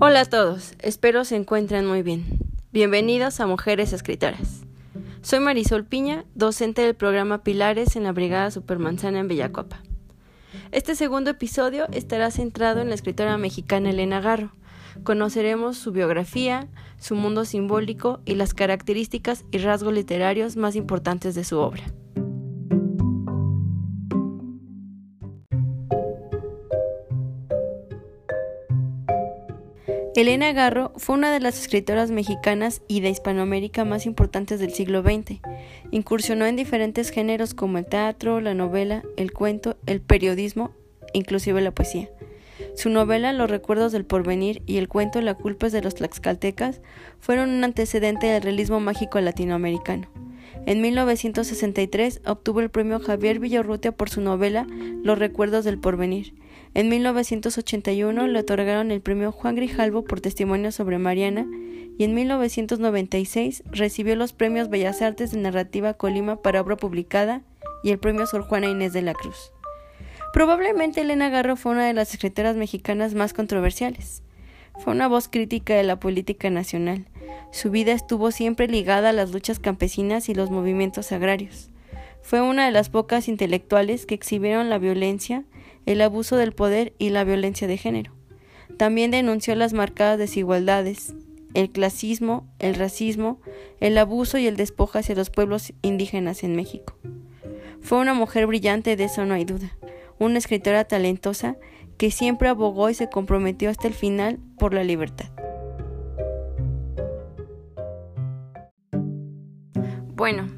Hola a todos, espero se encuentren muy bien. Bienvenidos a Mujeres Escritoras. Soy Marisol Piña, docente del programa Pilares en la Brigada Supermanzana en Bellacopa. Este segundo episodio estará centrado en la escritora mexicana Elena Garro. Conoceremos su biografía, su mundo simbólico y las características y rasgos literarios más importantes de su obra. Elena Garro fue una de las escritoras mexicanas y de Hispanoamérica más importantes del siglo XX. Incursionó en diferentes géneros como el teatro, la novela, el cuento, el periodismo inclusive la poesía. Su novela Los recuerdos del porvenir y el cuento La culpa es de los tlaxcaltecas fueron un antecedente del realismo mágico latinoamericano. En 1963 obtuvo el premio Javier Villarrutia por su novela Los recuerdos del porvenir en 1981 le otorgaron el premio Juan Grijalvo por testimonio sobre Mariana y en 1996 recibió los premios Bellas Artes de Narrativa Colima para obra publicada y el premio Sor Juana Inés de la Cruz. Probablemente Elena Garro fue una de las escritoras mexicanas más controversiales. Fue una voz crítica de la política nacional. Su vida estuvo siempre ligada a las luchas campesinas y los movimientos agrarios. Fue una de las pocas intelectuales que exhibieron la violencia el abuso del poder y la violencia de género. También denunció las marcadas desigualdades, el clasismo, el racismo, el abuso y el despojo hacia los pueblos indígenas en México. Fue una mujer brillante, de eso no hay duda, una escritora talentosa que siempre abogó y se comprometió hasta el final por la libertad. Bueno,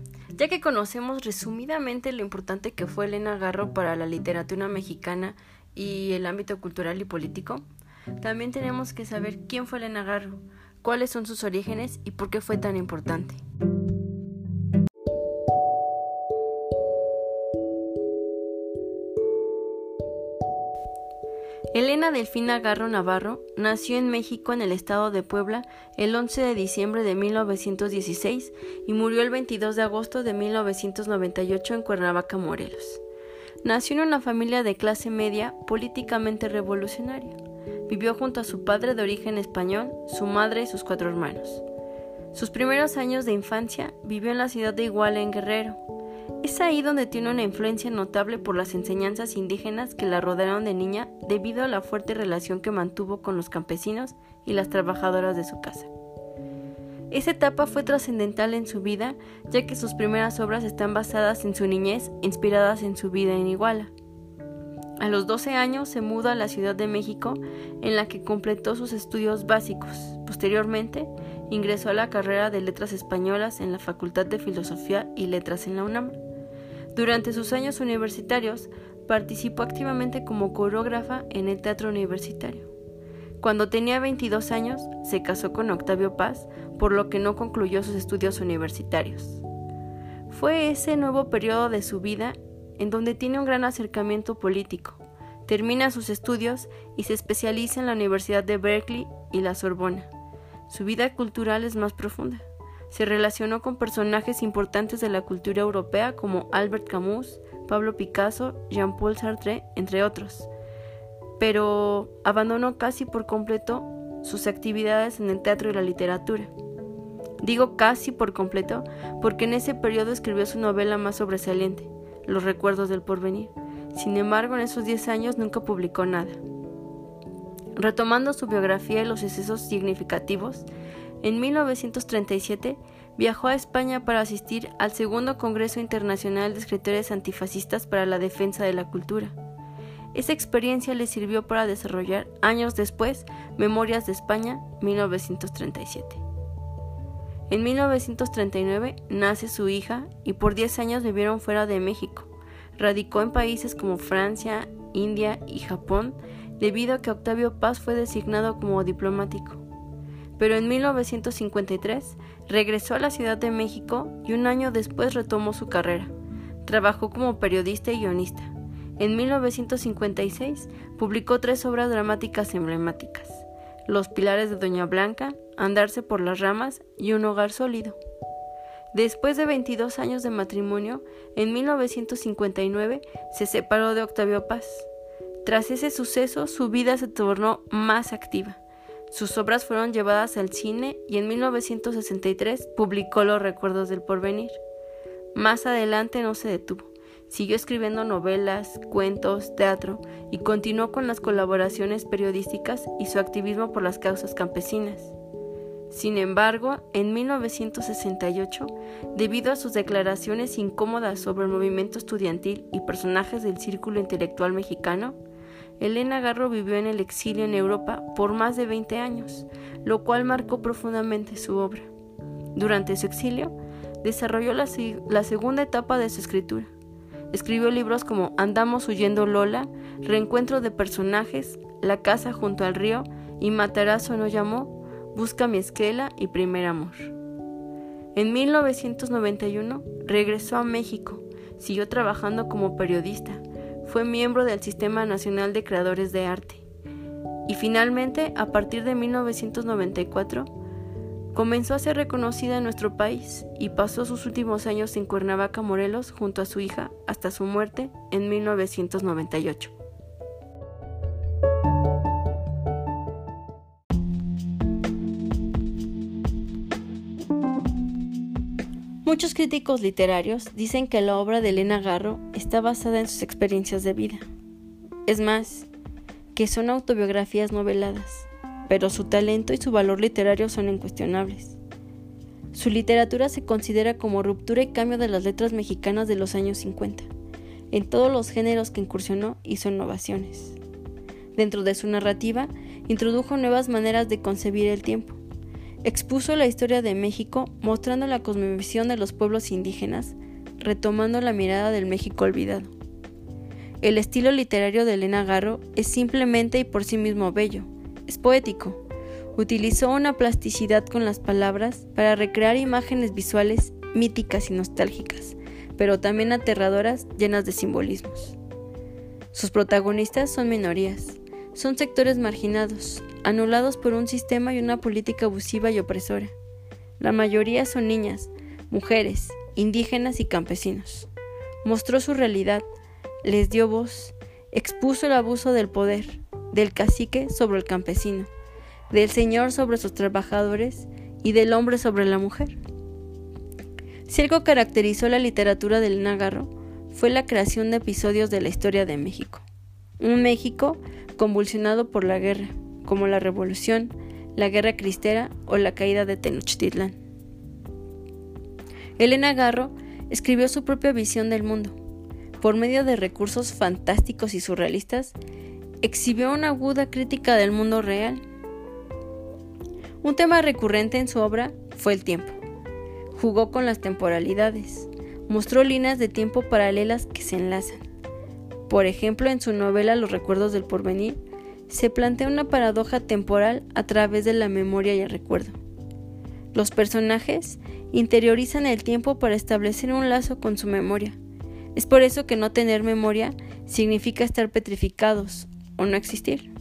ya que conocemos resumidamente lo importante que fue Elena Garro para la literatura mexicana y el ámbito cultural y político, también tenemos que saber quién fue Elena Garro, cuáles son sus orígenes y por qué fue tan importante. Elena Delfina Garro Navarro nació en México en el estado de Puebla el 11 de diciembre de 1916 y murió el 22 de agosto de 1998 en Cuernavaca, Morelos. Nació en una familia de clase media políticamente revolucionaria. Vivió junto a su padre de origen español, su madre y sus cuatro hermanos. Sus primeros años de infancia vivió en la ciudad de Iguala en Guerrero, es ahí donde tiene una influencia notable por las enseñanzas indígenas que la rodearon de niña debido a la fuerte relación que mantuvo con los campesinos y las trabajadoras de su casa. Esa etapa fue trascendental en su vida, ya que sus primeras obras están basadas en su niñez, inspiradas en su vida en Iguala. A los 12 años se muda a la Ciudad de México, en la que completó sus estudios básicos. Posteriormente, ingresó a la carrera de Letras Españolas en la Facultad de Filosofía y Letras en la UNAM. Durante sus años universitarios, participó activamente como coreógrafa en el teatro universitario. Cuando tenía 22 años, se casó con Octavio Paz, por lo que no concluyó sus estudios universitarios. Fue ese nuevo periodo de su vida en donde tiene un gran acercamiento político. Termina sus estudios y se especializa en la Universidad de Berkeley y la Sorbona. Su vida cultural es más profunda. Se relacionó con personajes importantes de la cultura europea como Albert Camus, Pablo Picasso, Jean-Paul Sartre, entre otros. Pero abandonó casi por completo sus actividades en el teatro y la literatura. Digo casi por completo porque en ese periodo escribió su novela más sobresaliente, Los recuerdos del porvenir. Sin embargo, en esos 10 años nunca publicó nada. Retomando su biografía y los excesos significativos, en 1937 viajó a España para asistir al segundo Congreso Internacional de Escritores Antifascistas para la Defensa de la Cultura. Esa experiencia le sirvió para desarrollar, años después, Memorias de España, 1937. En 1939 nace su hija y por 10 años vivieron fuera de México. Radicó en países como Francia, India y Japón debido a que Octavio Paz fue designado como diplomático. Pero en 1953 regresó a la Ciudad de México y un año después retomó su carrera. Trabajó como periodista y guionista. En 1956 publicó tres obras dramáticas emblemáticas, Los Pilares de Doña Blanca, Andarse por las Ramas y Un Hogar Sólido. Después de 22 años de matrimonio, en 1959 se separó de Octavio Paz. Tras ese suceso, su vida se tornó más activa. Sus obras fueron llevadas al cine y en 1963 publicó Los Recuerdos del Porvenir. Más adelante no se detuvo. Siguió escribiendo novelas, cuentos, teatro y continuó con las colaboraciones periodísticas y su activismo por las causas campesinas. Sin embargo, en 1968, debido a sus declaraciones incómodas sobre el movimiento estudiantil y personajes del círculo intelectual mexicano, Elena Garro vivió en el exilio en Europa por más de 20 años, lo cual marcó profundamente su obra. Durante su exilio, desarrolló la, la segunda etapa de su escritura. Escribió libros como Andamos huyendo Lola, Reencuentro de personajes, La casa junto al río y Matarazo no llamó, Busca mi esquela y Primer amor. En 1991 regresó a México, siguió trabajando como periodista, fue miembro del Sistema Nacional de Creadores de Arte y finalmente, a partir de 1994, comenzó a ser reconocida en nuestro país y pasó sus últimos años en Cuernavaca, Morelos, junto a su hija, hasta su muerte en 1998. Muchos críticos literarios dicen que la obra de Elena Garro está basada en sus experiencias de vida. Es más, que son autobiografías noveladas, pero su talento y su valor literario son incuestionables. Su literatura se considera como ruptura y cambio de las letras mexicanas de los años 50. En todos los géneros que incursionó hizo innovaciones. Dentro de su narrativa, introdujo nuevas maneras de concebir el tiempo, Expuso la historia de México mostrando la cosmovisión de los pueblos indígenas, retomando la mirada del México olvidado. El estilo literario de Elena Garro es simplemente y por sí mismo bello, es poético. Utilizó una plasticidad con las palabras para recrear imágenes visuales míticas y nostálgicas, pero también aterradoras llenas de simbolismos. Sus protagonistas son minorías, son sectores marginados, anulados por un sistema y una política abusiva y opresora. La mayoría son niñas, mujeres, indígenas y campesinos. Mostró su realidad, les dio voz, expuso el abuso del poder, del cacique sobre el campesino, del señor sobre sus trabajadores y del hombre sobre la mujer. Si algo caracterizó la literatura del Nagarro fue la creación de episodios de la historia de México. Un México convulsionado por la guerra, como la Revolución, la Guerra Cristera o la caída de Tenochtitlán. Elena Garro escribió su propia visión del mundo. Por medio de recursos fantásticos y surrealistas, exhibió una aguda crítica del mundo real. Un tema recurrente en su obra fue el tiempo. Jugó con las temporalidades, mostró líneas de tiempo paralelas que se enlazan. Por ejemplo, en su novela Los recuerdos del porvenir, se plantea una paradoja temporal a través de la memoria y el recuerdo. Los personajes interiorizan el tiempo para establecer un lazo con su memoria. Es por eso que no tener memoria significa estar petrificados o no existir.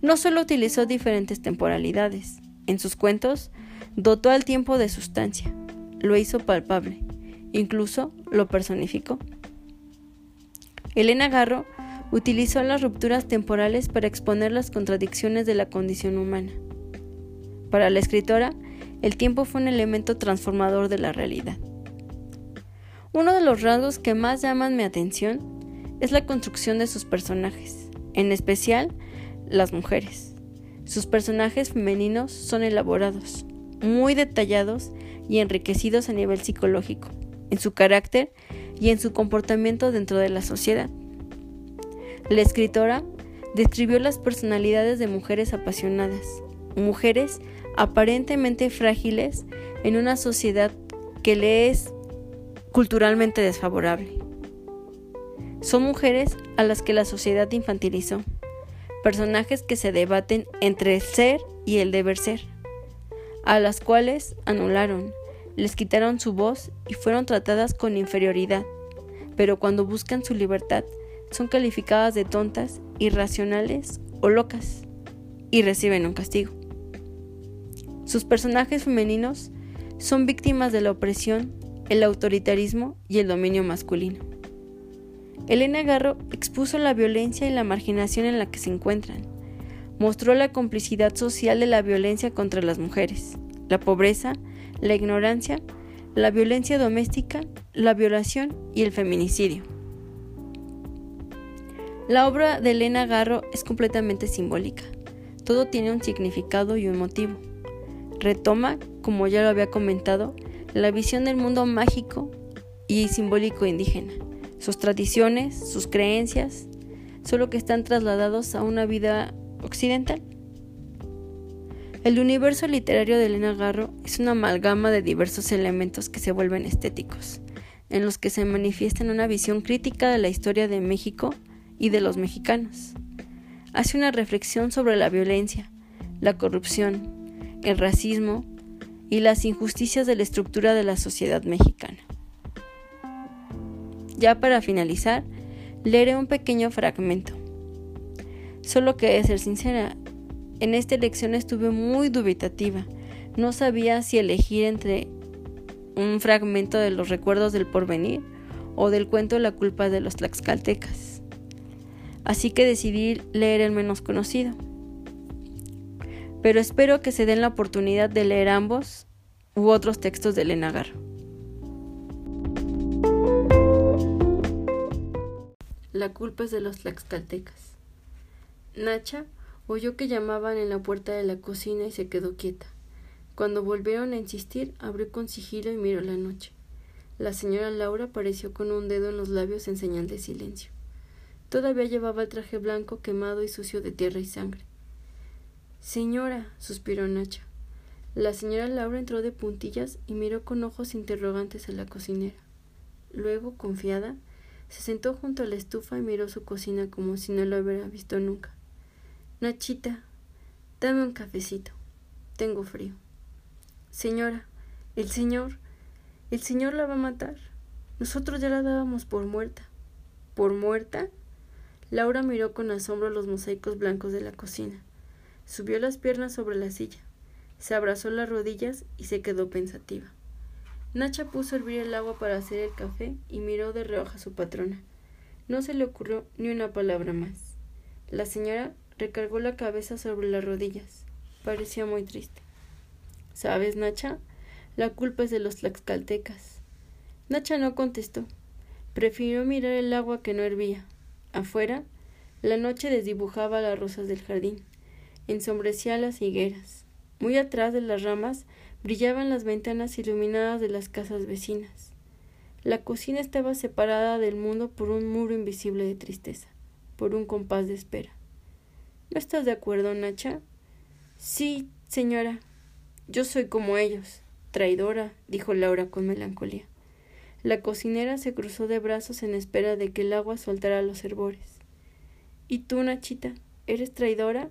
No solo utilizó diferentes temporalidades, en sus cuentos dotó al tiempo de sustancia, lo hizo palpable, incluso lo personificó. Elena Garro utilizó las rupturas temporales para exponer las contradicciones de la condición humana. Para la escritora, el tiempo fue un elemento transformador de la realidad. Uno de los rasgos que más llaman mi atención es la construcción de sus personajes, en especial las mujeres. Sus personajes femeninos son elaborados, muy detallados y enriquecidos a nivel psicológico, en su carácter y en su comportamiento dentro de la sociedad. La escritora describió las personalidades de mujeres apasionadas, mujeres aparentemente frágiles en una sociedad que le es culturalmente desfavorable. Son mujeres a las que la sociedad infantilizó, personajes que se debaten entre el ser y el deber ser, a las cuales anularon, les quitaron su voz y fueron tratadas con inferioridad, pero cuando buscan su libertad son calificadas de tontas, irracionales o locas y reciben un castigo. Sus personajes femeninos son víctimas de la opresión, el autoritarismo y el dominio masculino. Elena Garro expuso la violencia y la marginación en la que se encuentran. mostró la complicidad social de la violencia contra las mujeres, la pobreza, la ignorancia, la violencia doméstica, la violación y el feminicidio. La obra de Elena Garro es completamente simbólica. Todo tiene un significado y un motivo. Retoma, como ya lo había comentado, la visión del mundo mágico y simbólico indígena, sus tradiciones, sus creencias, solo que están trasladados a una vida occidental. El universo literario de Elena Garro es una amalgama de diversos elementos que se vuelven estéticos, en los que se manifiesta una visión crítica de la historia de México y de los mexicanos. Hace una reflexión sobre la violencia, la corrupción, el racismo y las injusticias de la estructura de la sociedad mexicana. Ya para finalizar, leeré un pequeño fragmento. Solo que de ser sincera, en esta elección estuve muy dubitativa. No sabía si elegir entre un fragmento de los recuerdos del porvenir o del cuento La culpa de los tlaxcaltecas. Así que decidí leer el menos conocido. Pero espero que se den la oportunidad de leer ambos u otros textos de Elena Garro. La culpa es de los tlaxcaltecas. Nacha oyó que llamaban en la puerta de la cocina y se quedó quieta. Cuando volvieron a insistir, abrió con sigilo y miró la noche. La señora Laura apareció con un dedo en los labios en señal de silencio. Todavía llevaba el traje blanco quemado y sucio de tierra y sangre. Señora, suspiró Nacha. La señora Laura entró de puntillas y miró con ojos interrogantes a la cocinera. Luego, confiada, se sentó junto a la estufa y miró su cocina como si no lo hubiera visto nunca. Nachita, dame un cafecito. Tengo frío. Señora, el señor, el señor la va a matar. Nosotros ya la dábamos por muerta. ¿Por muerta? Laura miró con asombro los mosaicos blancos de la cocina. Subió las piernas sobre la silla, se abrazó las rodillas y se quedó pensativa. Nacha puso a hervir el agua para hacer el café y miró de reojo a su patrona. No se le ocurrió ni una palabra más. La señora Recargó la cabeza sobre las rodillas. Parecía muy triste. ¿Sabes, Nacha? La culpa es de los tlaxcaltecas. Nacha no contestó. Prefirió mirar el agua que no hervía. Afuera, la noche desdibujaba las rosas del jardín, ensombrecía las higueras. Muy atrás de las ramas brillaban las ventanas iluminadas de las casas vecinas. La cocina estaba separada del mundo por un muro invisible de tristeza, por un compás de espera. ¿No estás de acuerdo, Nacha? Sí, señora. Yo soy como ellos. Traidora, dijo Laura con melancolía. La cocinera se cruzó de brazos en espera de que el agua soltara los hervores. ¿Y tú, Nachita, eres traidora?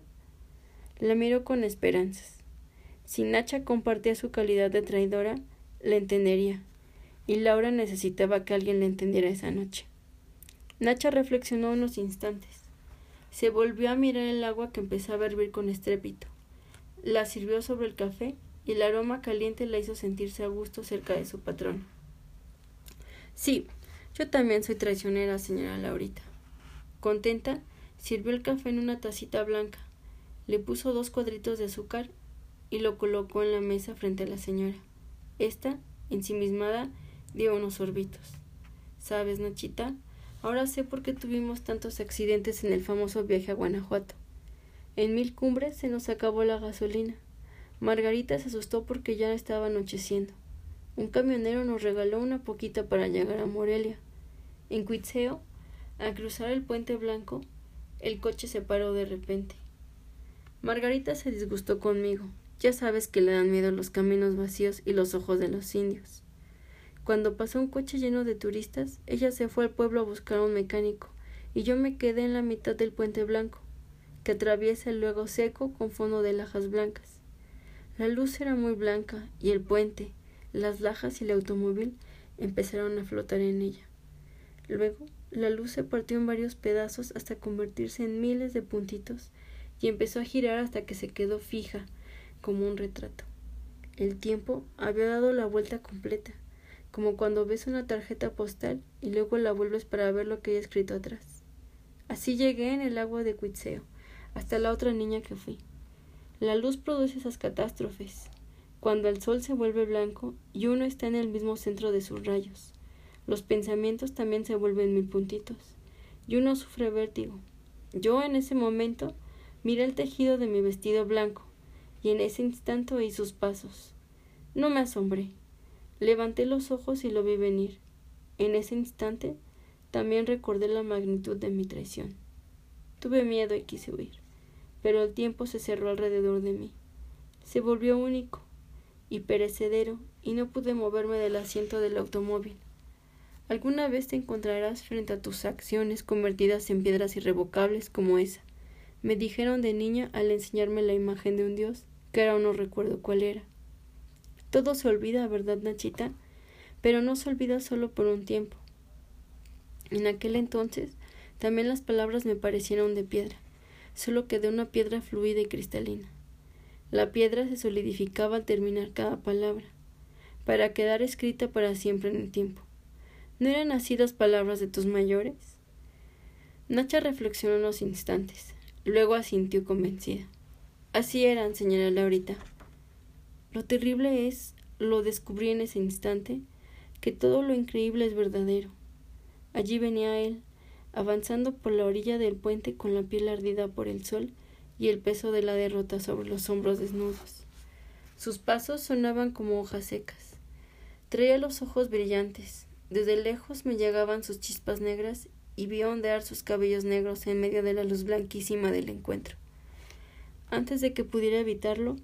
La miró con esperanzas. Si Nacha compartía su calidad de traidora, le entendería, y Laura necesitaba que alguien le entendiera esa noche. Nacha reflexionó unos instantes. Se volvió a mirar el agua que empezaba a hervir con estrépito. La sirvió sobre el café y el aroma caliente la hizo sentirse a gusto cerca de su patrón. Sí, yo también soy traicionera, señora Laurita. Contenta, sirvió el café en una tacita blanca, le puso dos cuadritos de azúcar y lo colocó en la mesa frente a la señora. Esta, ensimismada, dio unos sorbitos. ¿Sabes, Nachita? Ahora sé por qué tuvimos tantos accidentes en el famoso viaje a Guanajuato. En mil cumbres se nos acabó la gasolina. Margarita se asustó porque ya estaba anocheciendo. Un camionero nos regaló una poquita para llegar a Morelia. En Cuitzeo, al cruzar el puente blanco, el coche se paró de repente. Margarita se disgustó conmigo. Ya sabes que le dan miedo los caminos vacíos y los ojos de los indios. Cuando pasó un coche lleno de turistas, ella se fue al pueblo a buscar un mecánico, y yo me quedé en la mitad del puente blanco, que atraviesa el luego seco con fondo de lajas blancas. La luz era muy blanca, y el puente, las lajas y el automóvil empezaron a flotar en ella. Luego, la luz se partió en varios pedazos hasta convertirse en miles de puntitos, y empezó a girar hasta que se quedó fija, como un retrato. El tiempo había dado la vuelta completa como cuando ves una tarjeta postal y luego la vuelves para ver lo que hay escrito atrás. Así llegué en el agua de Cuitzeo, hasta la otra niña que fui. La luz produce esas catástrofes, cuando el sol se vuelve blanco y uno está en el mismo centro de sus rayos. Los pensamientos también se vuelven mil puntitos, y uno sufre vértigo. Yo en ese momento miré el tejido de mi vestido blanco, y en ese instante oí sus pasos. No me asombré. Levanté los ojos y lo vi venir. En ese instante también recordé la magnitud de mi traición. Tuve miedo y quise huir, pero el tiempo se cerró alrededor de mí. Se volvió único y perecedero y no pude moverme del asiento del automóvil. Alguna vez te encontrarás frente a tus acciones convertidas en piedras irrevocables como esa. Me dijeron de niña al enseñarme la imagen de un dios, que ahora no recuerdo cuál era. Todo se olvida, ¿verdad, Nachita? Pero no se olvida solo por un tiempo. En aquel entonces también las palabras me parecieron de piedra, solo que de una piedra fluida y cristalina. La piedra se solidificaba al terminar cada palabra, para quedar escrita para siempre en el tiempo. ¿No eran así las palabras de tus mayores? Nacha reflexionó unos instantes, luego asintió convencida. Así eran, señora Laurita. Lo terrible es, lo descubrí en ese instante, que todo lo increíble es verdadero. Allí venía él, avanzando por la orilla del puente con la piel ardida por el sol y el peso de la derrota sobre los hombros desnudos. Sus pasos sonaban como hojas secas. Traía los ojos brillantes. Desde lejos me llegaban sus chispas negras y vi ondear sus cabellos negros en medio de la luz blanquísima del encuentro. Antes de que pudiera evitarlo,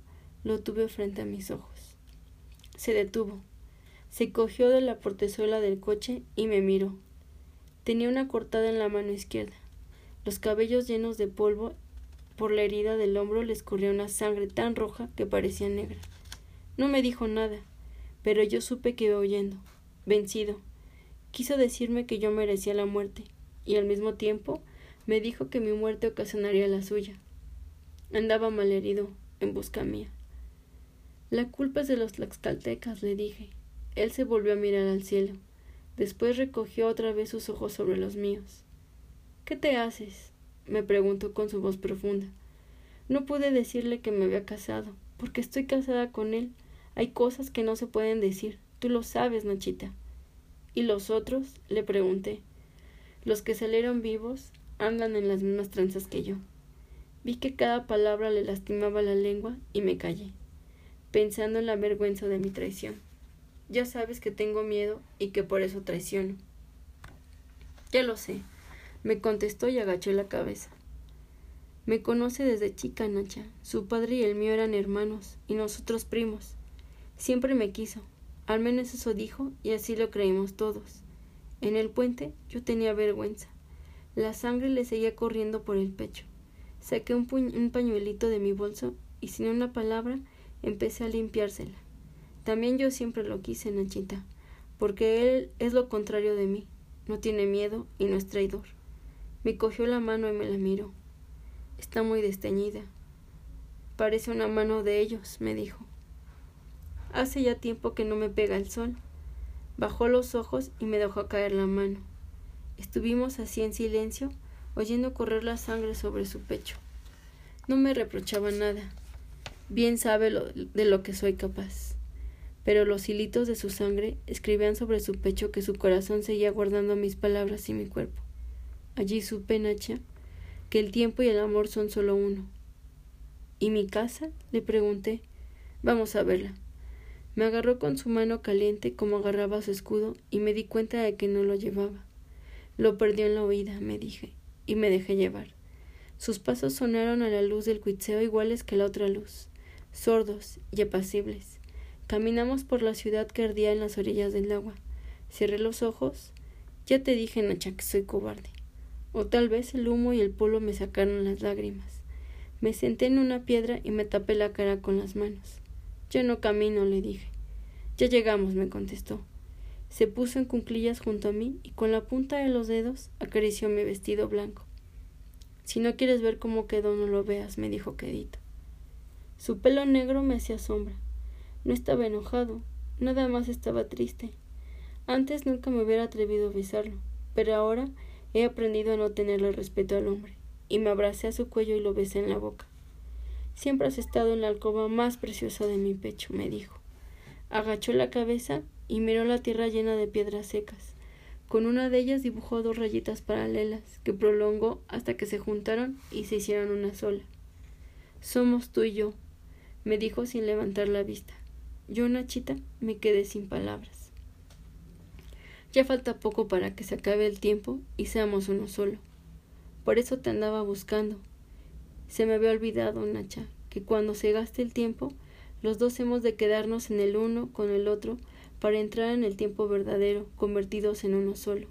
lo tuve frente a mis ojos. Se detuvo. Se cogió de la portezuela del coche y me miró. Tenía una cortada en la mano izquierda. Los cabellos llenos de polvo por la herida del hombro le escurría una sangre tan roja que parecía negra. No me dijo nada, pero yo supe que iba huyendo, vencido. Quiso decirme que yo merecía la muerte, y al mismo tiempo me dijo que mi muerte ocasionaría la suya. Andaba malherido, en busca mía. La culpa es de los tlaxcaltecas, le dije. Él se volvió a mirar al cielo. Después recogió otra vez sus ojos sobre los míos. ¿Qué te haces? me preguntó con su voz profunda. No pude decirle que me había casado, porque estoy casada con él. Hay cosas que no se pueden decir. Tú lo sabes, Nachita. ¿Y los otros? le pregunté. Los que salieron vivos andan en las mismas tranzas que yo. Vi que cada palabra le lastimaba la lengua y me callé, pensando en la vergüenza de mi traición. Ya sabes que tengo miedo y que por eso traiciono. Ya lo sé, me contestó y agachó la cabeza. Me conoce desde chica, Nacha. Su padre y el mío eran hermanos, y nosotros primos. Siempre me quiso. Al menos eso dijo, y así lo creímos todos. En el puente yo tenía vergüenza. La sangre le seguía corriendo por el pecho. Saqué un, un pañuelito de mi bolso y sin una palabra empecé a limpiársela. También yo siempre lo quise, Nachita, porque él es lo contrario de mí. No tiene miedo y no es traidor. Me cogió la mano y me la miró. Está muy desteñida. Parece una mano de ellos, me dijo. Hace ya tiempo que no me pega el sol. Bajó los ojos y me dejó caer la mano. Estuvimos así en silencio, oyendo correr la sangre sobre su pecho. No me reprochaba nada. Bien sabe de lo que soy capaz pero los hilitos de su sangre escribían sobre su pecho que su corazón seguía guardando mis palabras y mi cuerpo. Allí supe, Nacha, que el tiempo y el amor son solo uno. ¿Y mi casa? le pregunté. Vamos a verla. Me agarró con su mano caliente como agarraba su escudo y me di cuenta de que no lo llevaba. Lo perdió en la oída, me dije, y me dejé llevar. Sus pasos sonaron a la luz del cuitseo iguales que la otra luz, sordos y apacibles. Caminamos por la ciudad que ardía en las orillas del agua. Cerré los ojos. Ya te dije, Nacha, que soy cobarde. O tal vez el humo y el polvo me sacaron las lágrimas. Me senté en una piedra y me tapé la cara con las manos. Yo no camino, le dije. Ya llegamos, me contestó. Se puso en cunclillas junto a mí y con la punta de los dedos acarició mi vestido blanco. Si no quieres ver cómo quedó, no lo veas, me dijo quedito. Su pelo negro me hacía sombra. No estaba enojado, nada más estaba triste. Antes nunca me hubiera atrevido a besarlo, pero ahora he aprendido a no tenerle respeto al hombre. y me abracé a su cuello y lo besé en la boca. Siempre has estado en la alcoba más preciosa de mi pecho, me dijo. Agachó la cabeza y miró la tierra llena de piedras secas. Con una de ellas dibujó dos rayitas paralelas que prolongó hasta que se juntaron y se hicieron una sola. Somos tú y yo, me dijo sin levantar la vista. Yo, Nachita, me quedé sin palabras. Ya falta poco para que se acabe el tiempo y seamos uno solo. Por eso te andaba buscando. Se me había olvidado, Nacha, que cuando se gaste el tiempo, los dos hemos de quedarnos en el uno con el otro para entrar en el tiempo verdadero, convertidos en uno solo.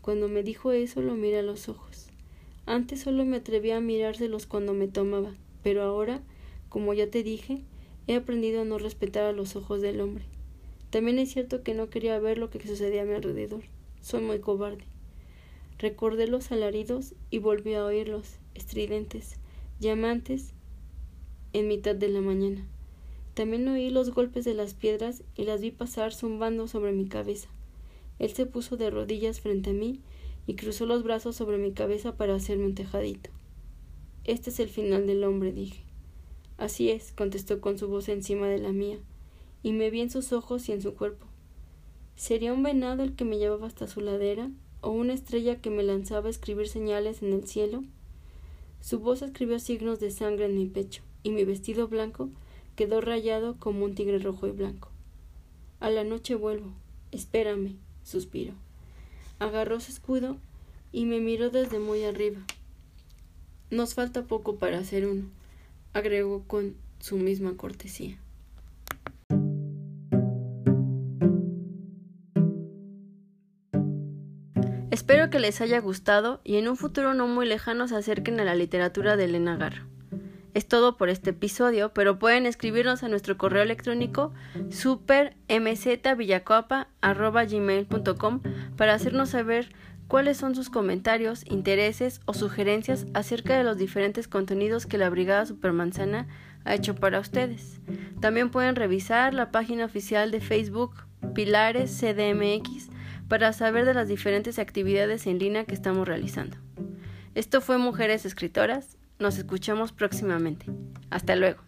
Cuando me dijo eso lo miré a los ojos. Antes solo me atrevía a mirárselos cuando me tomaba, pero ahora, como ya te dije, he aprendido a no respetar a los ojos del hombre. También es cierto que no quería ver lo que sucedía a mi alrededor. Soy muy cobarde. Recordé los alaridos y volví a oírlos, estridentes, llamantes, en mitad de la mañana. También oí los golpes de las piedras y las vi pasar zumbando sobre mi cabeza. Él se puso de rodillas frente a mí y cruzó los brazos sobre mi cabeza para hacerme un tejadito. Este es el final del hombre, dije. Así es, contestó con su voz encima de la mía, y me vi en sus ojos y en su cuerpo. ¿Sería un venado el que me llevaba hasta su ladera? o una estrella que me lanzaba a escribir señales en el cielo? Su voz escribió signos de sangre en mi pecho, y mi vestido blanco quedó rayado como un tigre rojo y blanco. A la noche vuelvo. Espérame, suspiró. Agarró su escudo y me miró desde muy arriba. Nos falta poco para hacer uno, agregó con su misma cortesía. Espero que les haya gustado y en un futuro no muy lejano se acerquen a la literatura de Elena Garro. Es todo por este episodio, pero pueden escribirnos a nuestro correo electrónico supermzvillacopa.gmail.com para hacernos saber cuáles son sus comentarios, intereses o sugerencias acerca de los diferentes contenidos que la Brigada Supermanzana ha hecho para ustedes. También pueden revisar la página oficial de Facebook Pilares CDMX para saber de las diferentes actividades en línea que estamos realizando. Esto fue Mujeres Escritoras. Nos escuchamos próximamente. Hasta luego.